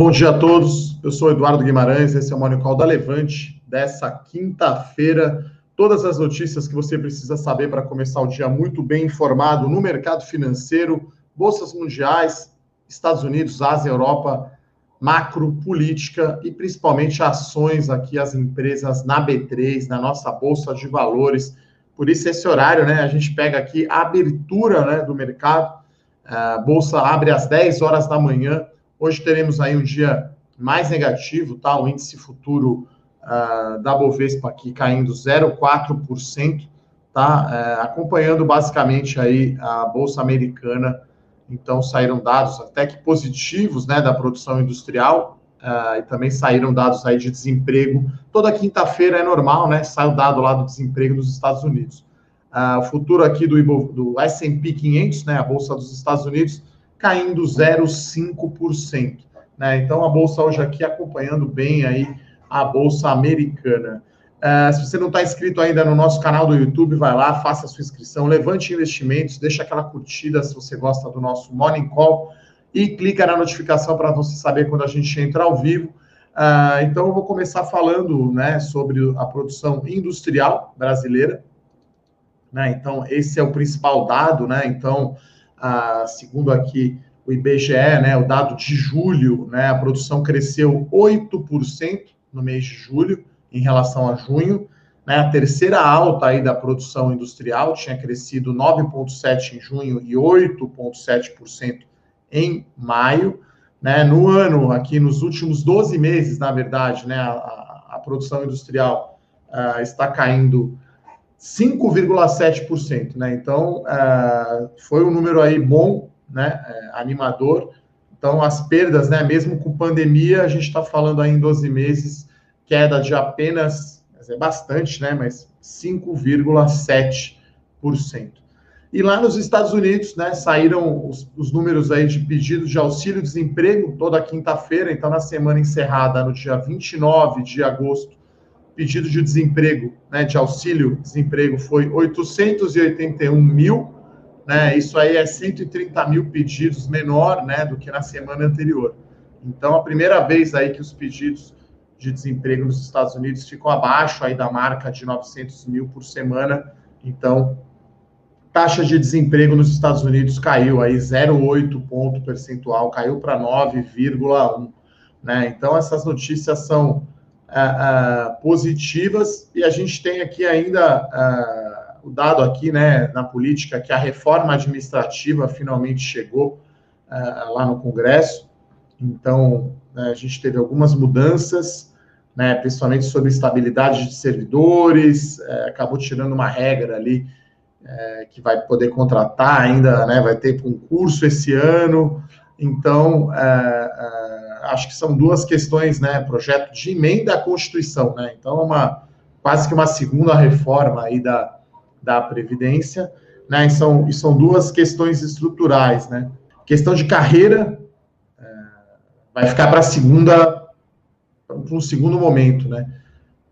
Bom dia a todos. Eu sou Eduardo Guimarães, esse é o Morning Call da Levante dessa quinta-feira. Todas as notícias que você precisa saber para começar o dia muito bem informado no mercado financeiro, bolsas mundiais, Estados Unidos, Ásia, Europa, macro, política e principalmente ações aqui, as empresas na B3, na nossa bolsa de valores. Por isso, esse horário, né? A gente pega aqui a abertura né, do mercado. A bolsa abre às 10 horas da manhã Hoje teremos aí um dia mais negativo, tá? O índice futuro uh, da Bovespa aqui caindo 0,4%, tá? Uh, acompanhando basicamente aí a Bolsa Americana. Então, saíram dados até que positivos, né, da produção industrial, uh, e também saíram dados aí de desemprego. Toda quinta-feira é normal, né? Sai o dado lá do desemprego dos Estados Unidos. Uh, o futuro aqui do, do S&P 500, né, a Bolsa dos Estados Unidos, caindo 0,5%. Né? Então, a bolsa hoje aqui acompanhando bem aí a bolsa americana. Uh, se você não está inscrito ainda no nosso canal do YouTube, vai lá, faça a sua inscrição, levante investimentos, deixa aquela curtida se você gosta do nosso Morning Call e clica na notificação para você saber quando a gente entra ao vivo. Uh, então, eu vou começar falando né, sobre a produção industrial brasileira. Né? Então, esse é o principal dado, né? Então, ah, segundo aqui o IBGE, né, o dado de julho, né, a produção cresceu 8% no mês de julho em relação a junho. Né, a terceira alta aí da produção industrial tinha crescido 9,7% em junho e 8,7% em maio. Né, no ano, aqui nos últimos 12 meses, na verdade, né, a, a produção industrial uh, está caindo 5,7%, né? Então, uh, foi um número aí bom, né? Uh, animador. Então, as perdas, né? Mesmo com pandemia, a gente está falando aí em 12 meses, queda de apenas, é bastante, né? Mas 5,7%. E lá nos Estados Unidos, né? Saíram os, os números aí de pedidos de auxílio-desemprego toda quinta-feira. Então, na semana encerrada, no dia 29 de agosto, pedido de desemprego, né, de auxílio desemprego foi 881 mil, né, isso aí é 130 mil pedidos menor, né, do que na semana anterior. Então, a primeira vez aí que os pedidos de desemprego nos Estados Unidos ficou abaixo aí da marca de 900 mil por semana. Então, taxa de desemprego nos Estados Unidos caiu aí 0,8 ponto percentual, caiu para 9,1. Né? Então, essas notícias são uh, positivas e a gente tem aqui ainda uh, o dado aqui, né, na política que a reforma administrativa finalmente chegou lá no Congresso. Então, né, a gente teve algumas mudanças, né, principalmente sobre estabilidade de servidores, acabou tirando uma regra ali que vai poder contratar ainda, né, vai ter concurso esse ano. Então, acho que são duas questões, né? Projeto de emenda à Constituição, né? Então, é uma quase que uma segunda reforma aí da, da Previdência, né? E são, e são duas questões estruturais, né? Questão de carreira é, vai ficar para segunda, para um segundo momento, né?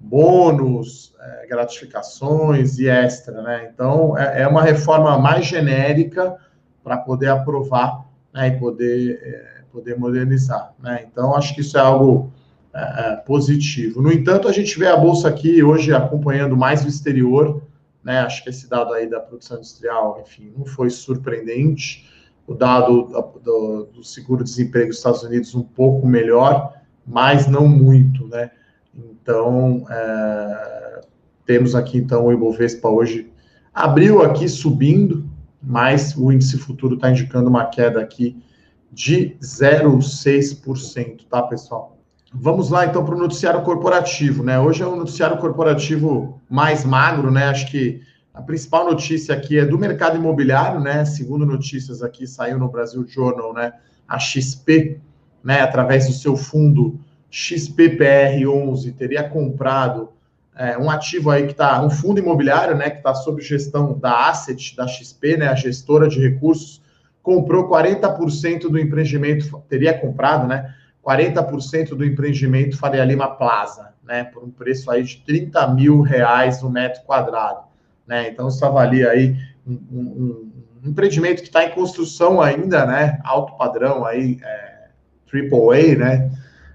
Bônus, é, gratificações e extra, né? Então, é, é uma reforma mais genérica para poder aprovar né, e poder é, poder modernizar. Né? Então, acho que isso é algo é, é, positivo. No entanto, a gente vê a Bolsa aqui hoje acompanhando mais o exterior, né? acho que esse dado aí da produção industrial, enfim, não foi surpreendente. O dado do, do seguro-desemprego dos Estados Unidos um pouco melhor, mas não muito, né? Então, é, temos aqui, então, o Ibovespa hoje abriu aqui subindo, mas o índice futuro está indicando uma queda aqui de 0,6%, tá, pessoal? Vamos lá, então, para o noticiário corporativo, né? Hoje é um noticiário corporativo mais magro, né? Acho que a principal notícia aqui é do mercado imobiliário, né? Segundo notícias aqui, saiu no Brasil Journal, né? A XP, né? Através do seu fundo XPPR11, teria comprado é, um ativo aí que está, um fundo imobiliário, né? Que está sob gestão da Asset, da XP, né? A gestora de recursos, comprou 40% do empreendimento, teria comprado, né? 40% do empreendimento Faria Lima Plaza, né? Por um preço aí de 30 mil reais o um metro quadrado, né? Então, isso avalia aí um, um, um empreendimento que está em construção ainda, né? Alto padrão aí, é, AAA, né?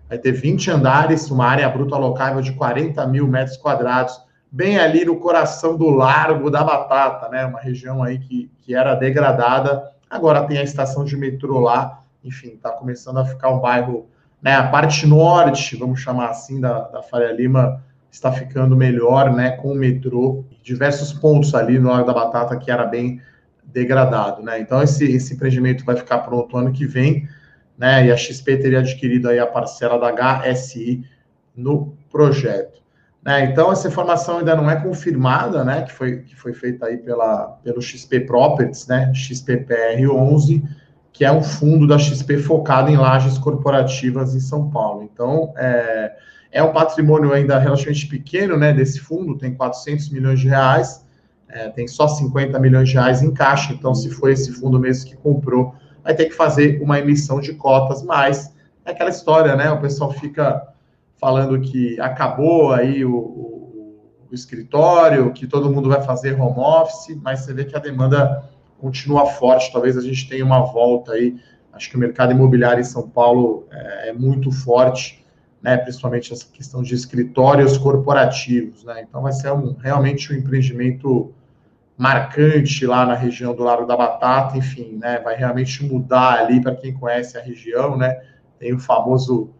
Vai ter 20 andares, uma área bruta alocável de 40 mil metros quadrados, bem ali no coração do Largo da Batata, né? Uma região aí que, que era degradada. Agora tem a estação de metrô lá, enfim, está começando a ficar um bairro, né? A parte norte, vamos chamar assim, da, da Faria Lima está ficando melhor, né? Com o metrô, diversos pontos ali no Largo da Batata que era bem degradado, né? Então esse, esse empreendimento vai ficar pronto ano que vem, né? E a XP teria adquirido aí a parcela da HSI no projeto. Né? Então, essa informação ainda não é confirmada, né? Que foi, que foi feita aí pela, pelo XP Properties, né? XPPR11, que é um fundo da XP focado em lajes corporativas em São Paulo. Então, é, é um patrimônio ainda relativamente pequeno, né? Desse fundo, tem 400 milhões de reais, é, tem só 50 milhões de reais em caixa. Então, se foi esse fundo mesmo que comprou, vai ter que fazer uma emissão de cotas, mas é aquela história, né? O pessoal fica falando que acabou aí o, o, o, escritório, que todo mundo vai fazer home office, mas você vê que a demanda continua forte. Talvez a gente tenha uma volta aí. Acho que o mercado imobiliário em São Paulo é, é muito forte, né? Principalmente essa questão de escritórios corporativos, né? Então vai ser um, realmente um empreendimento marcante lá na região do Largo da Batata, enfim, né? Vai realmente mudar ali para quem conhece a região, né? Tem o famoso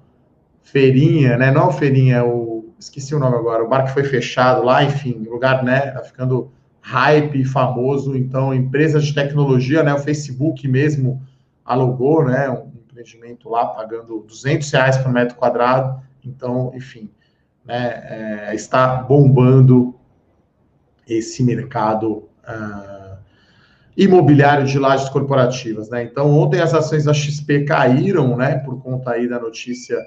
feirinha, né? Não feirinha, o esqueci o nome agora, o bar que foi fechado lá, enfim, lugar, né? Tá ficando hype, famoso. Então, empresas de tecnologia, né? O Facebook mesmo alugou, né? Um empreendimento lá pagando 200 reais por metro quadrado. Então, enfim, né? É, está bombando esse mercado. Uh, imobiliário de lajes corporativas, né? Então, ontem as ações da XP caíram, né, por conta aí da notícia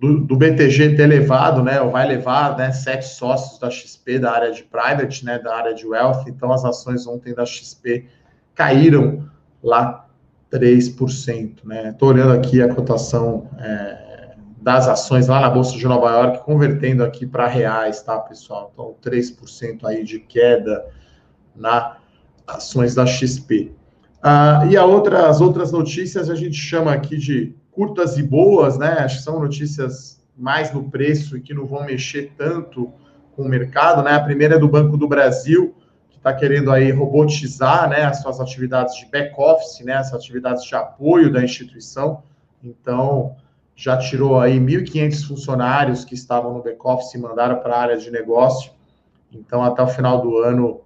do, do, BTG ter levado, né, ou vai levar, né, sete sócios da XP da área de private, né, da área de wealth, então as ações ontem da XP caíram lá 3%, né, estou olhando aqui a cotação é, das ações lá na Bolsa de Nova York, convertendo aqui para reais, tá, pessoal, então 3% aí de queda na ações da XP. Ah, e a outra, as outras notícias a gente chama aqui de curtas e boas, né? Acho que são notícias mais no preço e que não vão mexer tanto com o mercado, né? A primeira é do Banco do Brasil, que está querendo aí robotizar, né, as suas atividades de back office, né, as atividades de apoio da instituição. Então, já tirou aí 1.500 funcionários que estavam no back office e mandaram para a área de negócio. Então, até o final do ano,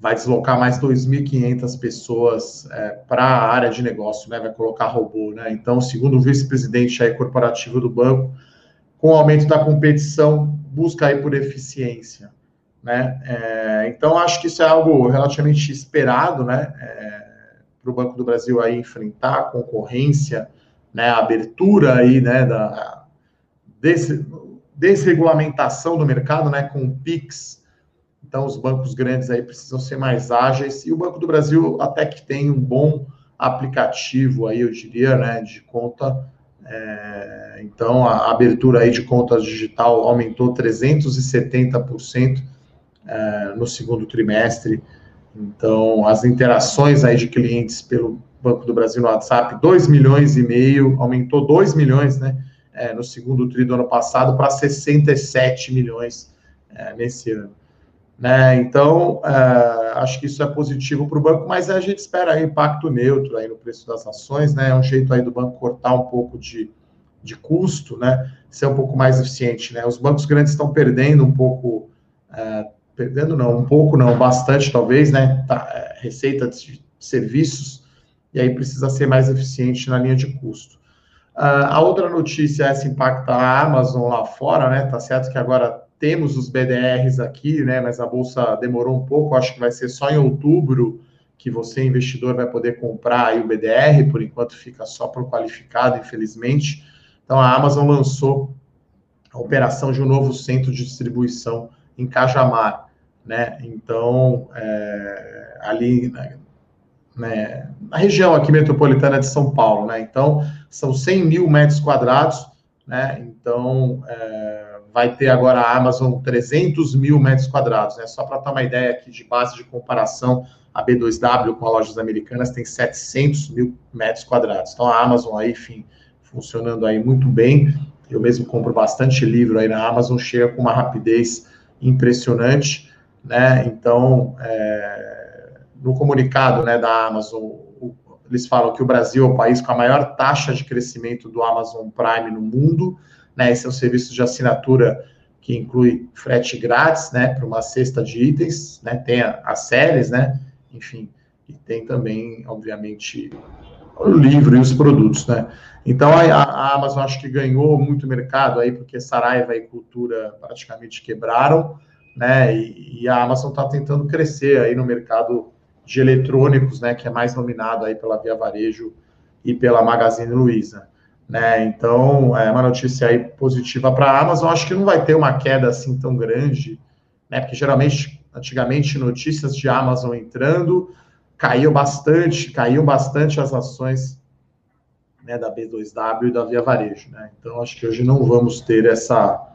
vai deslocar mais 2.500 pessoas é, para a área de negócio, né? Vai colocar robô, né? Então, segundo o vice-presidente corporativo do banco, com o aumento da competição, busca aí por eficiência, né? É, então, acho que isso é algo relativamente esperado, né? É, para o Banco do Brasil aí enfrentar a concorrência, né? A abertura aí, né? Da des, desregulamentação do mercado, né? Com o PIX, então, os bancos grandes aí precisam ser mais ágeis. E o Banco do Brasil até que tem um bom aplicativo aí, eu diria, né, de conta. É, então, a abertura aí de conta digital aumentou 370% é, no segundo trimestre. Então, as interações aí de clientes pelo Banco do Brasil no WhatsApp, 2 milhões e meio, aumentou 2 milhões, né, é, no segundo tri do ano passado para 67 milhões é, nesse ano. Né? Então, é, acho que isso é positivo para o banco, mas a gente espera aí impacto neutro aí no preço das ações, né? É um jeito aí do banco cortar um pouco de, de custo, né? Ser um pouco mais eficiente, né? Os bancos grandes estão perdendo um pouco, é, perdendo não, um pouco não, bastante talvez, né? Tá, é, receita de serviços, e aí precisa ser mais eficiente na linha de custo. Uh, a outra notícia é se impacta a Amazon lá fora, né? Tá certo que agora temos os BDRs aqui, né? Mas a bolsa demorou um pouco, acho que vai ser só em outubro que você, investidor, vai poder comprar o BDR, por enquanto fica só para o qualificado, infelizmente. Então a Amazon lançou a operação de um novo centro de distribuição em Cajamar, né? Então, é, ali né, né, na região aqui metropolitana de São Paulo, né? Então, são 100 mil metros quadrados, né? Então, é, vai ter agora a Amazon 300 mil metros quadrados, né? Só para ter uma ideia aqui de base de comparação, a B2W com as lojas americanas tem 700 mil metros quadrados. Então a Amazon aí, enfim, funcionando aí muito bem. Eu mesmo compro bastante livro aí na Amazon, chega com uma rapidez impressionante, né? Então, é, no comunicado né, da Amazon, eles falam que o Brasil é o país com a maior taxa de crescimento do Amazon Prime no mundo, né? Esse é um serviço de assinatura que inclui frete grátis, né, para uma cesta de itens, né? Tem as séries, né? Enfim, e tem também, obviamente, o livro e os produtos, né? Então a, a, Amazon acho que ganhou muito mercado aí, porque Saraiva e Cultura praticamente quebraram, né? E, e a Amazon está tentando crescer aí no mercado de eletrônicos, né? Que é mais dominado aí pela Via Varejo e pela Magazine Luiza. Né, então, é uma notícia aí positiva para a Amazon. Acho que não vai ter uma queda assim tão grande, né? Porque geralmente, antigamente, notícias de Amazon entrando, caiu bastante, caíam bastante as ações né, da B2W e da Via Varejo, né? Então acho que hoje não vamos ter essa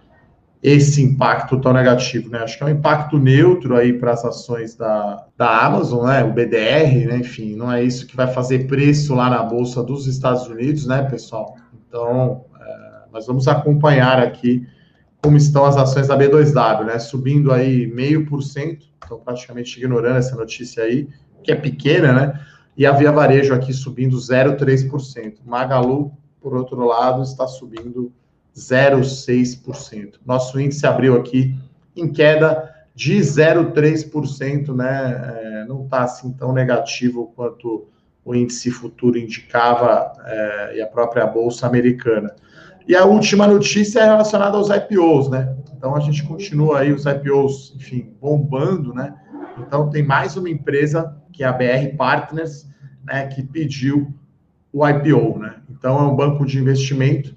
esse impacto tão negativo, né? Acho que é um impacto neutro aí para as ações da, da Amazon, né? O BDR, né? Enfim, não é isso que vai fazer preço lá na bolsa dos Estados Unidos, né, pessoal? Então, é, nós vamos acompanhar aqui como estão as ações da B2W, né? Subindo aí meio por cento, então praticamente ignorando essa notícia aí, que é pequena, né? E a Via Varejo aqui subindo 0,3%. Magalu, por outro lado, está subindo 0,6%. Nosso índice abriu aqui em queda de 0,3%, né? É, não está assim tão negativo quanto o índice futuro indicava é, e a própria bolsa americana. E a última notícia é relacionada aos IPOs, né? Então a gente continua aí os IPOs, enfim, bombando, né? Então tem mais uma empresa que é a BR Partners, né, que pediu o IPO, né? Então é um banco de investimento,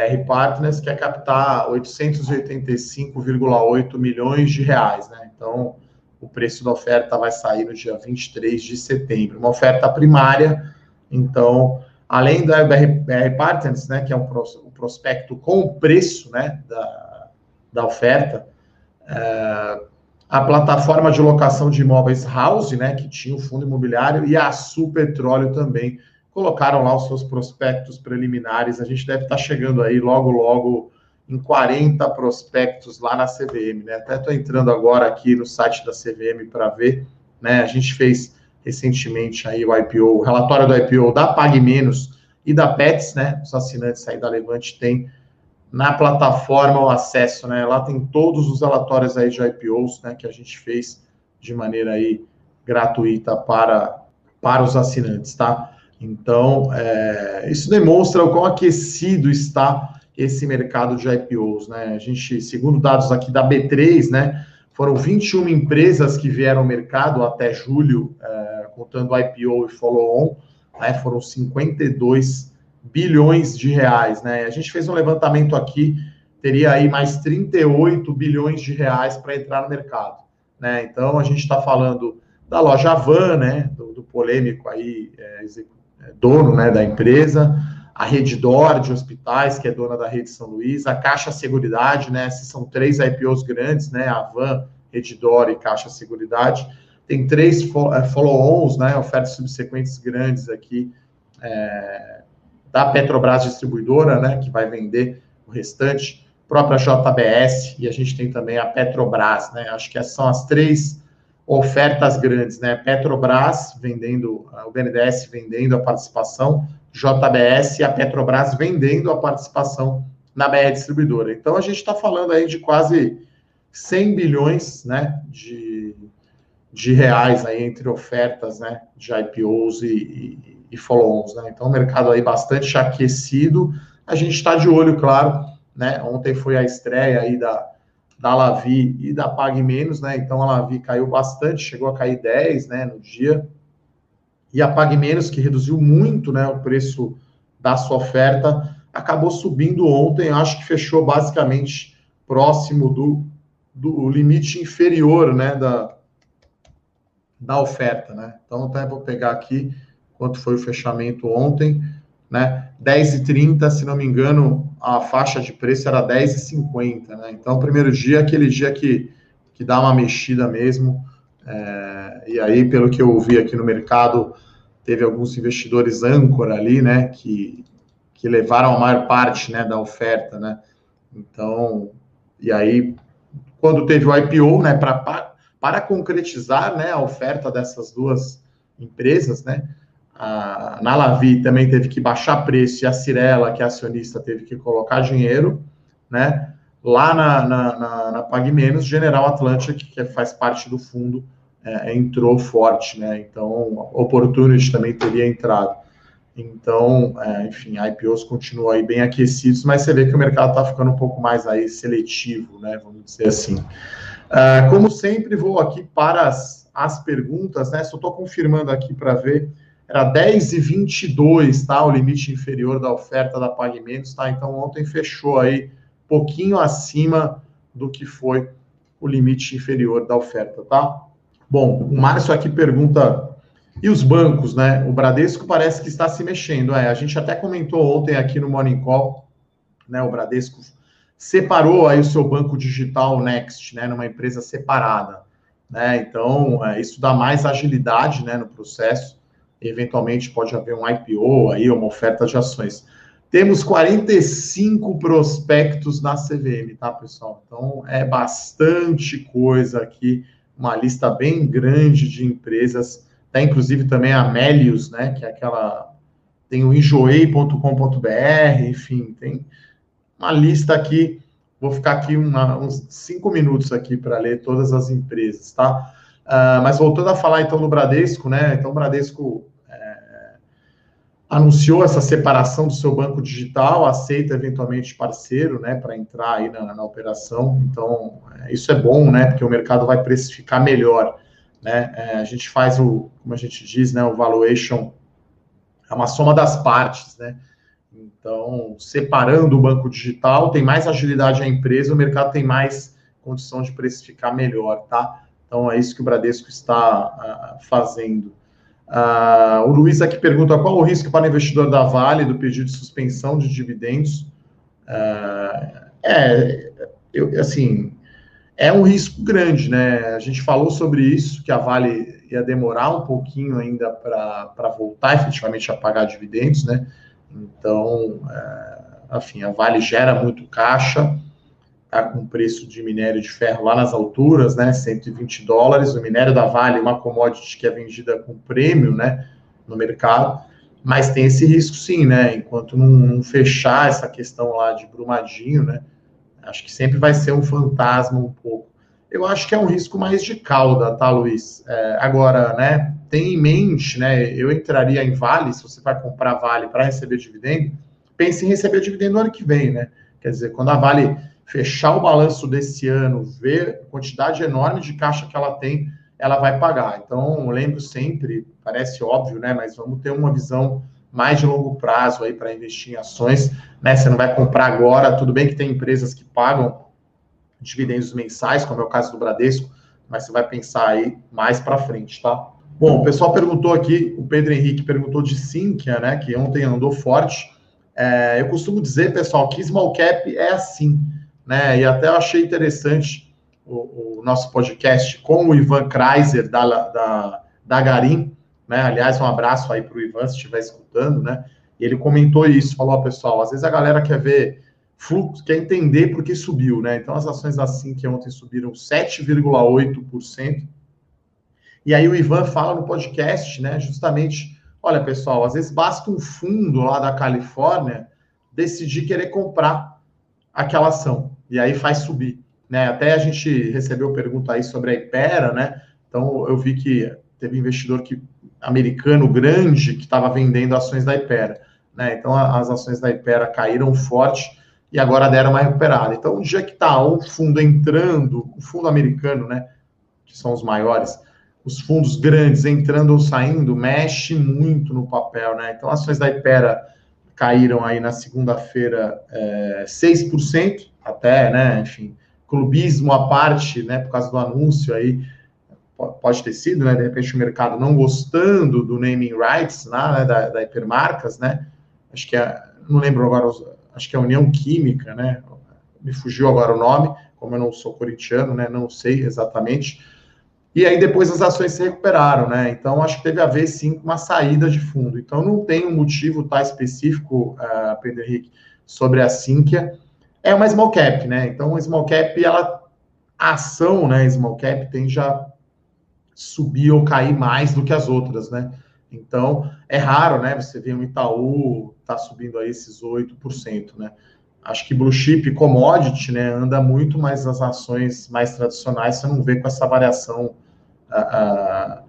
BR Partners, que quer captar 885,8 milhões de reais, né? Então o preço da oferta vai sair no dia 23 de setembro, uma oferta primária. Então, além da BR, BR Partners, né, que é um prospecto com o preço, né, da, da oferta, é, a plataforma de locação de imóveis House, né, que tinha o fundo imobiliário, e a Sul Petróleo também colocaram lá os seus prospectos preliminares. A gente deve estar chegando aí logo, logo em 40 prospectos lá na CVM, né? Até estou entrando agora aqui no site da CVM para ver, né? A gente fez recentemente aí o IPO, o relatório do IPO da Pague Menos e da Pets, né? Os assinantes aí da Levante têm na plataforma o acesso, né? Lá tem todos os relatórios aí de IPOs, né, que a gente fez de maneira aí gratuita para, para os assinantes, tá? Então, é, isso demonstra o quão aquecido está esse mercado de IPOs, né? A gente, segundo dados aqui da B3, né, foram 21 empresas que vieram ao mercado até julho, é, contando IPO e follow-on, né, foram 52 bilhões de reais, né? A gente fez um levantamento aqui, teria aí mais 38 bilhões de reais para entrar no mercado, né? Então a gente está falando da loja Van, né? Do, do polêmico aí é, é, dono, né? Da empresa, a Rede Dor de hospitais, que é dona da Rede São Luís, a Caixa Seguridade, né? Esses são três IPOs grandes, né? A Van, Rede Dor e Caixa Seguridade. Tem três é, follow-ons, né? Ofertas subsequentes grandes aqui. É, da Petrobras Distribuidora, né, que vai vender o restante, própria JBS, e a gente tem também a Petrobras, né, acho que essas são as três ofertas grandes, né, Petrobras vendendo, o BNDES vendendo a participação, JBS e a Petrobras vendendo a participação na BR Distribuidora. Então, a gente está falando aí de quase 100 bilhões, né, de, de reais aí entre ofertas, né, de IPOs e, e e follow-ons, né? Então, o mercado aí bastante aquecido. A gente está de olho, claro, né? Ontem foi a estreia aí da, da Lavi e da Pague Menos, né? Então, a Lavi caiu bastante, chegou a cair 10, né, no dia. E a Pague Menos, que reduziu muito, né, o preço da sua oferta, acabou subindo ontem, acho que fechou basicamente próximo do, do limite inferior, né, da, da oferta, né? Então, até vou pegar aqui, quanto foi o fechamento ontem, né? 10,30, se não me engano, a faixa de preço era 10,50, né? Então, primeiro dia é aquele dia que, que dá uma mexida mesmo. É, e aí, pelo que eu ouvi aqui no mercado, teve alguns investidores âncora ali, né? Que, que levaram a maior parte né, da oferta, né? Então, e aí, quando teve o IPO, né, para para concretizar né, a oferta dessas duas empresas, né? A Nalavi também teve que baixar preço e a Cirela, que é acionista, teve que colocar dinheiro, né? Lá na, na, na, na Pag Menos, General Atlântica, que faz parte do fundo, é, entrou forte, né? Então, Opportunity também teria entrado. Então, é, enfim, IPOs continuam aí bem aquecidos, mas você vê que o mercado está ficando um pouco mais aí seletivo, né? Vamos dizer assim. Uh, como sempre, vou aqui para as, as perguntas, né? Só estou confirmando aqui para ver. Era 10 e 22, tá? O limite inferior da oferta da Pagamentos, tá? Então, ontem fechou aí pouquinho acima do que foi o limite inferior da oferta, tá? Bom, o Márcio aqui pergunta e os bancos, né? O Bradesco parece que está se mexendo. É, a gente até comentou ontem aqui no Morning Call, né? O Bradesco separou aí o seu banco digital Next, né, numa empresa separada, né? Então, é, isso dá mais agilidade, né, no processo. Eventualmente pode haver um IPO aí, uma oferta de ações. Temos 45 prospectos na CVM, tá, pessoal? Então, é bastante coisa aqui, uma lista bem grande de empresas. Tem inclusive também a Melius, né, que é aquela tem o enjoei.com.br, enfim, tem uma lista aqui. Vou ficar aqui uma, uns cinco minutos aqui para ler todas as empresas, tá? Uh, mas voltando a falar então do Bradesco, né? Então o Bradesco anunciou essa separação do seu banco digital, aceita eventualmente parceiro, né, para entrar aí na, na operação. Então é, isso é bom, né? Porque o mercado vai precificar melhor, né? É, a gente faz o, como a gente diz, né, o valuation é uma soma das partes, né? Então, separando o banco digital, tem mais agilidade a empresa, o mercado tem mais condição de precificar melhor, tá? Então, é isso que o Bradesco está uh, fazendo. Uh, o Luiz aqui pergunta qual o risco para o investidor da Vale do pedido de suspensão de dividendos. Uh, é, eu, assim, é um risco grande, né? A gente falou sobre isso, que a Vale ia demorar um pouquinho ainda para voltar efetivamente a pagar dividendos, né? Então, é, enfim, a Vale gera muito caixa, está com preço de minério de ferro lá nas alturas, né, 120 dólares. O minério da Vale, uma commodity que é vendida com prêmio, né, no mercado, mas tem esse risco sim, né, enquanto não, não fechar essa questão lá de Brumadinho, né, acho que sempre vai ser um fantasma um pouco. Eu acho que é um risco mais de cauda, tá, Luiz? É, agora, né, tem em mente, né? Eu entraria em Vale, se você vai comprar Vale para receber dividendo, pense em receber dividendo no ano que vem, né? Quer dizer, quando a Vale fechar o balanço desse ano, ver a quantidade enorme de caixa que ela tem, ela vai pagar. Então, lembro sempre, parece óbvio, né? Mas vamos ter uma visão mais de longo prazo aí para investir em ações, né? Você não vai comprar agora, tudo bem que tem empresas que pagam dividendos mensais, como é o caso do Bradesco, mas você vai pensar aí mais para frente, tá? Bom, o pessoal perguntou aqui, o Pedro Henrique perguntou de Sinqia, né, que ontem andou forte. É, eu costumo dizer, pessoal, que small cap é assim, né, e até eu achei interessante o, o nosso podcast com o Ivan Kreiser, da, da, da Garim, né, aliás, um abraço aí para o Ivan, se estiver escutando, né, e ele comentou isso, falou, ó, pessoal, às vezes a galera quer ver fluxo, quer entender por que subiu, né, então as ações da Sinqia ontem subiram 7,8%, e aí o Ivan fala no podcast, né, justamente, olha, pessoal, às vezes basta um fundo lá da Califórnia decidir querer comprar aquela ação, e aí faz subir, né? Até a gente recebeu pergunta aí sobre a Ipera, né? Então eu vi que teve investidor que americano grande que estava vendendo ações da Ipera, né? Então as ações da Ipera caíram forte e agora deram uma recuperada. Então, um dia que está um fundo entrando, o fundo americano, né, que são os maiores, os fundos grandes entrando ou saindo, mexe muito no papel, né? Então, ações da Ipera caíram aí na segunda-feira é, 6%, até, né? Enfim, clubismo à parte, né? Por causa do anúncio aí, pode ter sido, né? De repente o mercado não gostando do naming rights né? da, da hipermarcas, né? Acho que é, não lembro agora, acho que é a União Química, né? Me fugiu agora o nome, como eu não sou corintiano, né? Não sei exatamente E aí depois as ações se recuperaram, né? Então acho que teve a ver sim com uma saída de fundo. Então não tem um motivo tá específico, uh, Pedro Henrique, sobre a Sinqia. É uma small cap, né? Então small cap, ela, a ação, né, small cap tende a subir ou cair mais do que as outras, né? Então é raro, né? Você vê um Itaú tá subindo aí esses 8%, né? acho que blue chip commodity, né, anda muito mais nas ações mais tradicionais, você não vê com essa variação uh, uh,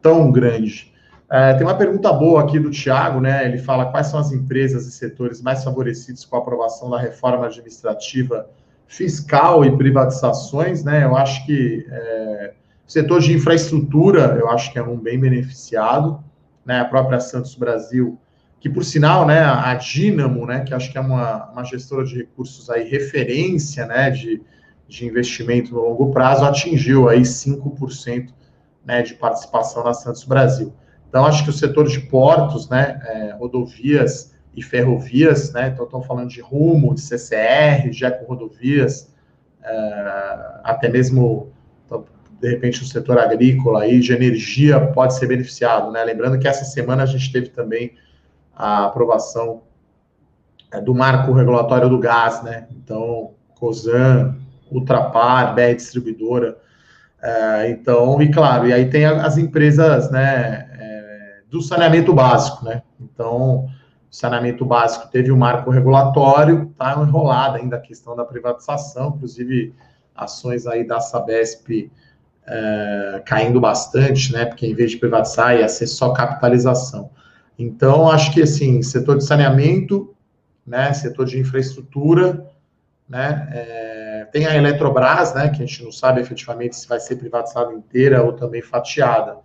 tão grande. Uh, tem uma pergunta boa aqui do Tiago, né? Ele fala quais são as empresas e setores mais favorecidos com a aprovação da reforma administrativa fiscal e privatizações, né? Eu acho que é, o setor de infraestrutura, eu acho que é um bem beneficiado, né? A própria Santos Brasil que por sinal, né, a Dynamo, né, que acho que é uma, uma gestora de recursos aí, referência, né, de, de investimento no longo prazo, atingiu aí 5%, né, de participação na Santos Brasil. Então, acho que o setor de portos, né, é, rodovias e ferrovias, né, então estão falando de rumo, de CCR, de eco-rodovias, é, até mesmo, então, de repente, o setor agrícola e de energia pode ser beneficiado, né, lembrando que essa semana a gente teve também a aprovação é, do marco regulatório do gás, né? Então, COSAN, Ultrapar, BR Distribuidora. É, então, e claro, e aí tem as empresas, né, do saneamento básico, né? Então, saneamento básico teve um marco regulatório, tá enrolada ainda a questão da privatização, inclusive ações aí da Sabesp é, caindo bastante, né? Porque em vez de privatizar ia ser só capitalização. Então, acho que, assim, setor de saneamento, né, setor de infraestrutura, né, é, tem a Eletrobras, né, que a gente não sabe efetivamente se vai ser privatizada inteira ou também fatiada.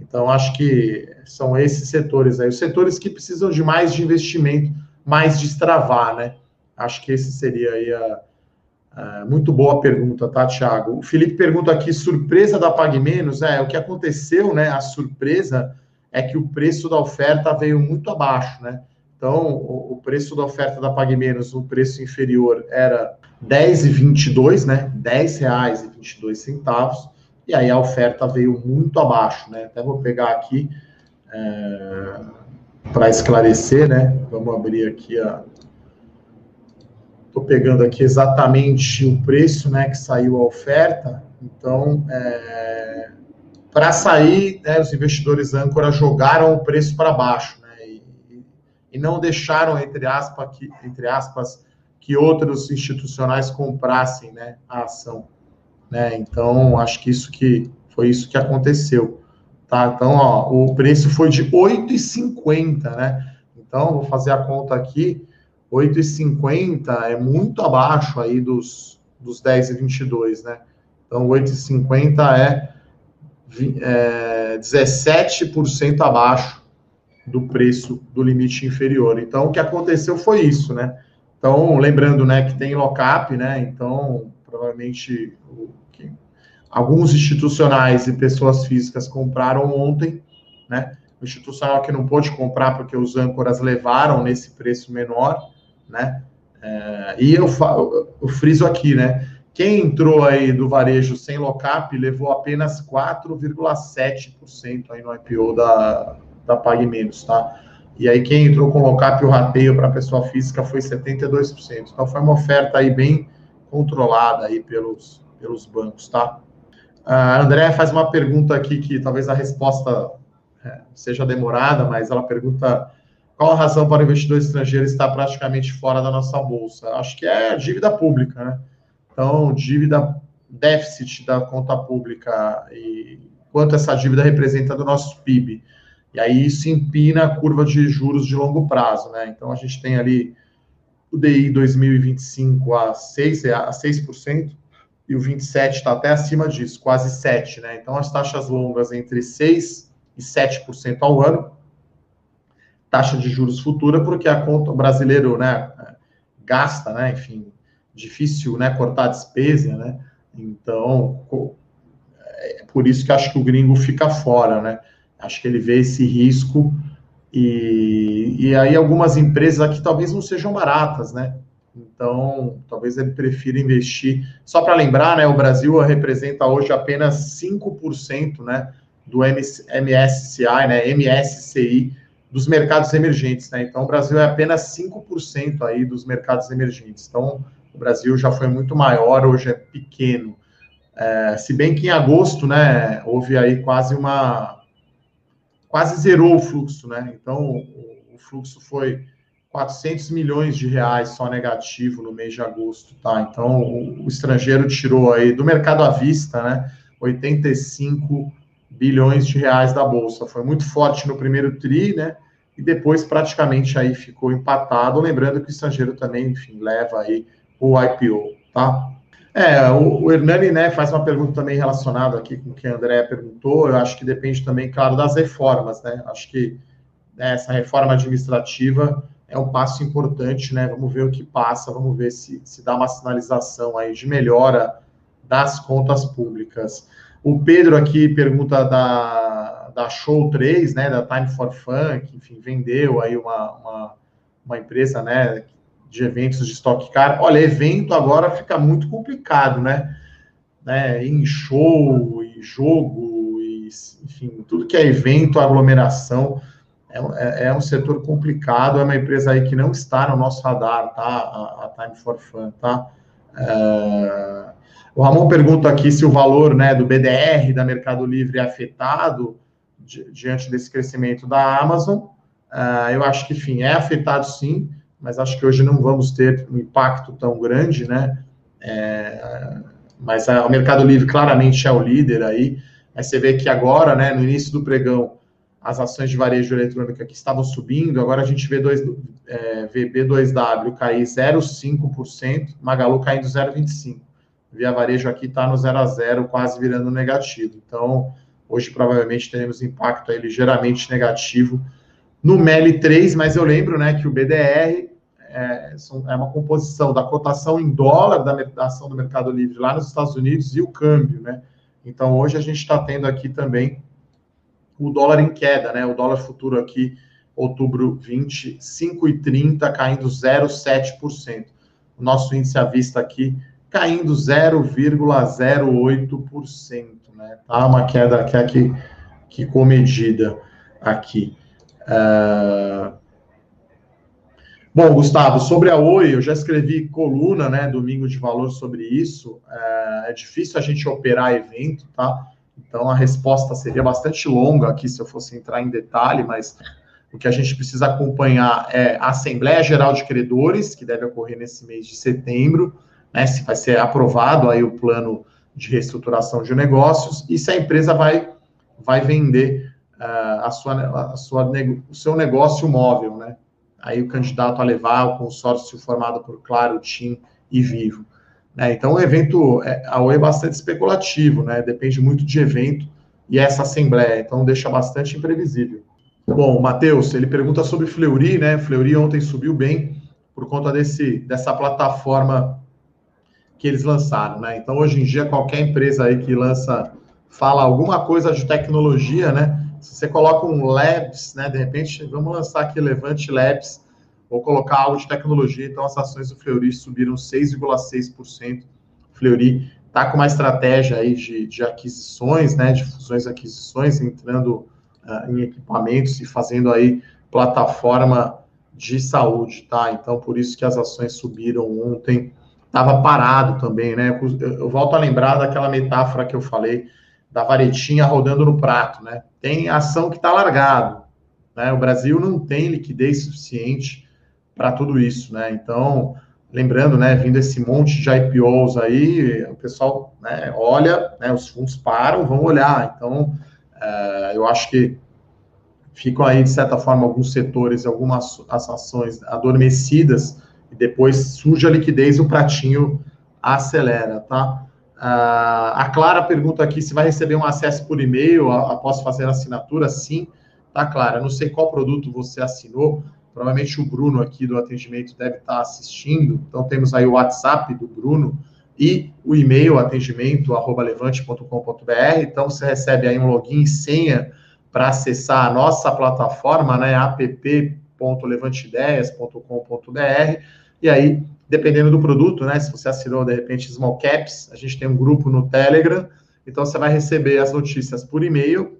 Então, acho que são esses setores aí, os setores que precisam de mais de investimento, mais de extravar, né? Acho que esse seria aí a, a muito boa pergunta, tá, Thiago? O Felipe pergunta aqui, surpresa da Pague Menos, é, o que aconteceu, né, a surpresa é que o preço da oferta veio muito abaixo, né? Então, o, o preço da oferta da Pague Menos, o preço inferior era R$10,22, né? R$10,22, e aí a oferta veio muito abaixo, né? Até vou pegar aqui é, para esclarecer, né? Vamos abrir aqui a. Estou pegando aqui exatamente o preço, né? Que saiu a oferta. Então, é, para sair, né, os investidores âncora jogaram o preço para baixo, né, e, e, não deixaram, entre aspas, que, entre aspas, que outros institucionais comprassem né, a ação. Né? Então, acho que isso que foi isso que aconteceu. Tá? Então, ó, o preço foi de 8,50, né? Então, vou fazer a conta aqui, 8,50 é muito abaixo aí dos, dos 10,22, né? Então, 8,50 é é, 17% abaixo do preço do limite inferior. Então, o que aconteceu foi isso, né? Então, lembrando, né, que tem lockup, né? Então, provavelmente alguns institucionais e pessoas físicas compraram ontem, né? O institucional que não pôde comprar porque os âncoras levaram nesse preço menor, né? É, e eu, eu friso aqui, né? Quem entrou aí do varejo sem lockup levou apenas 4,7% aí no IPO da, da Pague Menos, tá? E aí quem entrou com lockup e o rateio para pessoa física foi 72%. Então foi uma oferta aí bem controlada aí pelos, pelos bancos, tá? A André faz uma pergunta aqui que talvez a resposta é, seja demorada, mas ela pergunta qual a razão para o investidor estrangeiro estar praticamente fora da nossa bolsa? Acho que é dívida pública, né? Então, dívida, déficit da conta pública e quanto essa dívida representa do nosso PIB. E aí isso empina a curva de juros de longo prazo, né? Então a gente tem ali o DI 2025 a 6, a 6% e o 27 está até acima disso, quase 7, né? Então as taxas longas entre 6 e 7% ao ano, taxa de juros futura, porque a conta brasileiro, né, gasta, né, enfim, difícil, né, cortar despesa, né? Então, é por isso que acho que o gringo fica fora, né? Acho que ele vê esse risco e, e aí algumas empresas aqui talvez não sejam baratas, né? Então, talvez ele prefira investir. Só para lembrar, né, o Brasil representa hoje apenas 5% né, do MSCI, né, MSCI, dos mercados emergentes. Né? Então, o Brasil é apenas 5% aí dos mercados emergentes. Então, o Brasil já foi muito maior, hoje é pequeno. É, se bem que em agosto, né, houve aí quase uma... quase zerou o fluxo, né? Então, o, o fluxo foi 400 milhões de reais só negativo no mês de agosto, tá? Então, o, estrangeiro tirou aí do mercado à vista, né, 85 bilhões de reais da bolsa. Foi muito forte no primeiro tri, né? E depois praticamente aí ficou empatado. Lembrando que o estrangeiro também, enfim, leva aí o IPO, tá? É, o, o Hernani, né, faz uma pergunta também relacionada aqui com o que a André perguntou. Eu acho que depende também, claro, das reformas, né? Acho que né, essa reforma administrativa é um passo importante, né? Vamos ver o que passa, vamos ver se, se dá uma sinalização aí de melhora das contas públicas. O Pedro aqui pergunta da, da Show 3, né? Da Time for Fun, que, enfim, vendeu aí uma, uma, uma empresa, né? De eventos de Stock Car. Olha, evento agora fica muito complicado, né? né? Em show, e jogo, e, enfim, tudo que é evento, aglomeração é, é, é, um setor complicado, é uma empresa aí que não está no nosso radar, tá? A, a Time for Fun, tá? É, o Ramon pergunta aqui se o valor né, do BDR da Mercado Livre é afetado di, diante desse crescimento da Amazon. É, eu acho que, enfim, é afetado sim, mas acho que hoje não vamos ter um impacto tão grande, né? É, mas a, o Mercado Livre claramente é o líder aí. Aí você vê que agora, né, no início do pregão, as ações de varejo eletrônica que estavam subindo, agora a gente vê, dois, é, vê B2W cair 0,5%, Magalu caindo 0,25%. Via Varejo aqui está no 0 a 0, quase virando negativo. Então, hoje provavelmente teremos impacto aí ligeiramente negativo no MEL 3, mas eu lembro né, que o BDR é, é, uma composição da cotação em dólar da, da ação do Mercado Livre lá nos Estados Unidos e o câmbio, né? Então, hoje a gente está tendo aqui também o dólar em queda, né? O dólar futuro aqui, outubro 20, 5,30, caindo 0,7%. O nosso índice à vista aqui caindo 0,08%, né? Tá uma queda que é aqui que comedida aqui. Uh... Bom, Gustavo, sobre a Oi, eu já escrevi coluna, né, domingo de valor sobre isso. Uh, é difícil a gente operar evento, tá? Então, a resposta seria bastante longa aqui se eu fosse entrar em detalhe, mas o que a gente precisa acompanhar é a Assembleia Geral de Credores, que deve ocorrer nesse mês de setembro, né, se vai ser aprovado aí o plano de reestruturação de negócios e se a empresa vai, vai vender uh, a sua, a sua, o seu negócio móvel, né? Aí o candidato a levar o consórcio formado por Claro, TIM e Vivo. Né? Então, o evento, é, a OE é bastante especulativo, né? depende muito de evento e essa assembleia, então deixa bastante imprevisível. Bom, Matheus, ele pergunta sobre Fleury, né? Fleury ontem subiu bem por conta desse, dessa plataforma que eles lançaram, né? Então, hoje em dia, qualquer empresa aí que lança, fala alguma coisa de tecnologia, né? Se você coloca um Labs, né? De repente, vamos lançar aqui Levante Labs, Vou colocar algo de tecnologia, então as ações do Fleury subiram 6,6%. Fleury está com uma estratégia aí de, de aquisições, né, de fusões e aquisições, entrando uh, em equipamentos e fazendo aí plataforma de saúde, tá? Então, por isso que as ações subiram ontem. Estava parado também, né? Eu, eu volto a lembrar daquela metáfora que eu falei da varetinha rodando no prato, né? Tem ação que está largado, né? O Brasil não tem liquidez suficiente para tudo isso, né? Então, lembrando, né, vindo esse monte de IPOs aí, o pessoal né, olha, né, os fundos param, vão olhar. Então, é, eu acho que ficam aí, de certa forma, alguns setores, algumas ações adormecidas, e depois surge a liquidez e o pratinho acelera, tá? Uh, a Clara pergunta aqui se vai receber um acesso por e-mail após fazer a assinatura. Sim, tá, Clara? Não sei qual produto você assinou, Provavelmente o Bruno aqui do atendimento deve estar assistindo. Então temos aí o WhatsApp do Bruno e o e-mail atendimento@levante.com.br. Então você recebe aí um login e senha para acessar a nossa plataforma, né, app.levantideias.com.br, e aí dependendo do produto, né? Se você assinou, de repente, Small Caps, a gente tem um grupo no Telegram, então você vai receber as notícias por e-mail,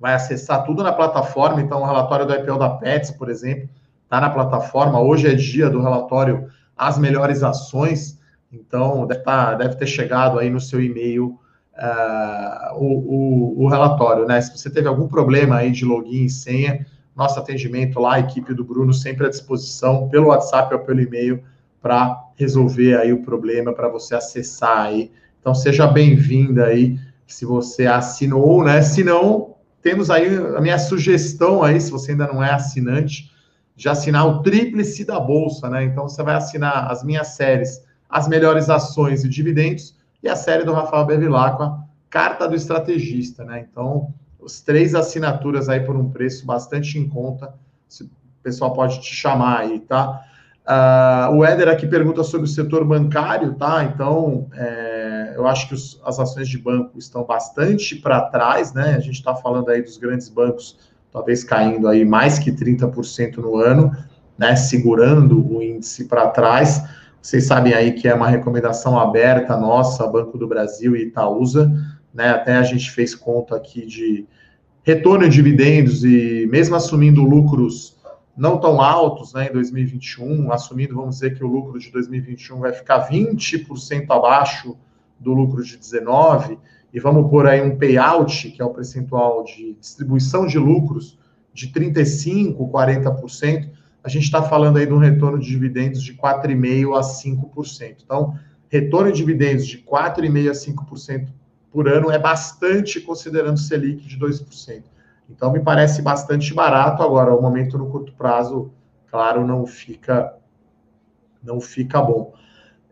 vai acessar tudo na plataforma, então o relatório do IPO da Pets, por exemplo, está na plataforma, hoje é dia do relatório As Melhores Ações, então deve, tá, deve ter chegado aí no seu e-mail uh, o, o, o relatório, né? Se você teve algum problema aí de login e senha, nosso atendimento lá, a equipe do Bruno sempre à disposição, pelo WhatsApp ou pelo e-mail, para resolver aí o problema, para você acessar aí. Então, seja bem-vinda aí, se você assinou, né? Se não, temos aí a minha sugestão aí, se você ainda não é assinante, de assinar o Tríplice da Bolsa, né? Então, você vai assinar as minhas séries, as melhores ações e dividendos, e a série do Rafael Bevilacqua, Carta do Estrategista, né? Então, os três assinaturas aí por um preço bastante em conta, o pessoal pode te chamar aí, tá? Uh, o Éder aqui pergunta sobre o setor bancário, tá? Então, é, eu acho que os, as ações de banco estão bastante para trás, né? A gente está falando aí dos grandes bancos, talvez caindo aí mais que 30% no ano, né? Segurando o índice para trás. Vocês sabem aí que é uma recomendação aberta nossa, Banco do Brasil e Itaúsa, né? Até a gente fez conta aqui de retorno de dividendos e mesmo assumindo lucros não tão altos né, em 2021, assumindo, vamos dizer, que o lucro de 2021 vai ficar 20% abaixo do lucro de 19, e vamos pôr aí um payout, que é o percentual de distribuição de lucros, de 35%, 40%, a gente está falando aí de um retorno de dividendos de 4,5% a 5%. Então, retorno de dividendos de 4,5% a 5% por ano é bastante, considerando o Selic de 2%. Então, me parece bastante barato. Agora, o momento no curto prazo, claro, não fica não fica bom.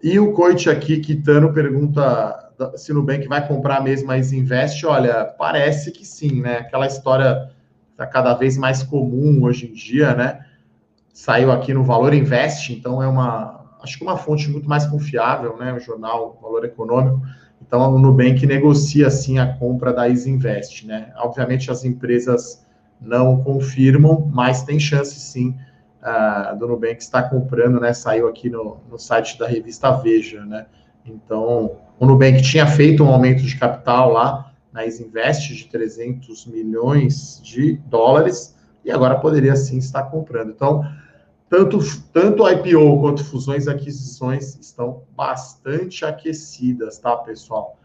E o Coit aqui, Quitano, pergunta se o Nubank vai comprar mesmo a Isinvest. Olha, parece que sim, né? Aquela história está cada vez mais comum hoje em dia, né? Saiu aqui no Valor Invest, então é uma, acho que uma fonte muito mais confiável, né? O jornal Valor Econômico então, o Nubank negocia, sim, a compra da Isinvest, né? Obviamente, as empresas não confirmam, mas tem chance, sim, uh, do Nubank estar comprando, né? Saiu aqui no, no site da revista Veja, né? Então, o Nubank tinha feito um aumento de capital lá na Isinvest de 300 milhões de dólares e agora poderia, sim, estar comprando. Então, tanto, tanto IPO quanto fusões e aquisições estão bastante aquecidas, tá, pessoal?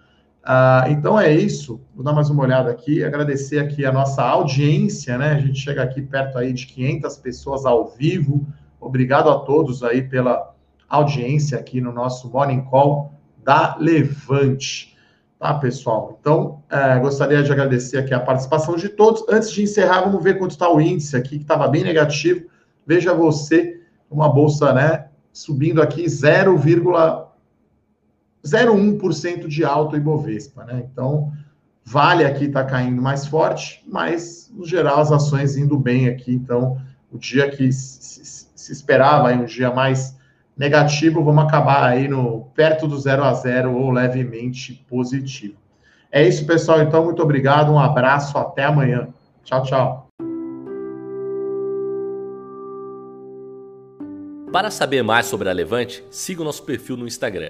Ah, então é isso. Vou dar mais uma olhada aqui, agradecer aqui a nossa audiência, né? A gente chega aqui perto aí de 500 pessoas ao vivo. Obrigado a todos aí pela audiência aqui no nosso Morning Call da Levante. Tá, pessoal? Então, é, gostaria de agradecer aqui a participação de todos. Antes de encerrar, vamos ver quanto está o índice aqui, que estava bem negativo. Veja você, uma bolsa, né, subindo aqui 0,01% de alto Ibovespa, né? Então, Vale aqui está caindo mais forte, mas, no geral, as ações indo bem aqui. Então, o dia que se, se esperava aí um dia mais negativo, vamos acabar aí no perto do zero a zero ou levemente positivo. É isso, pessoal. Então, muito obrigado, um abraço, até amanhã. Tchau, tchau. Para saber mais sobre a Levante, siga o nosso perfil no Instagram,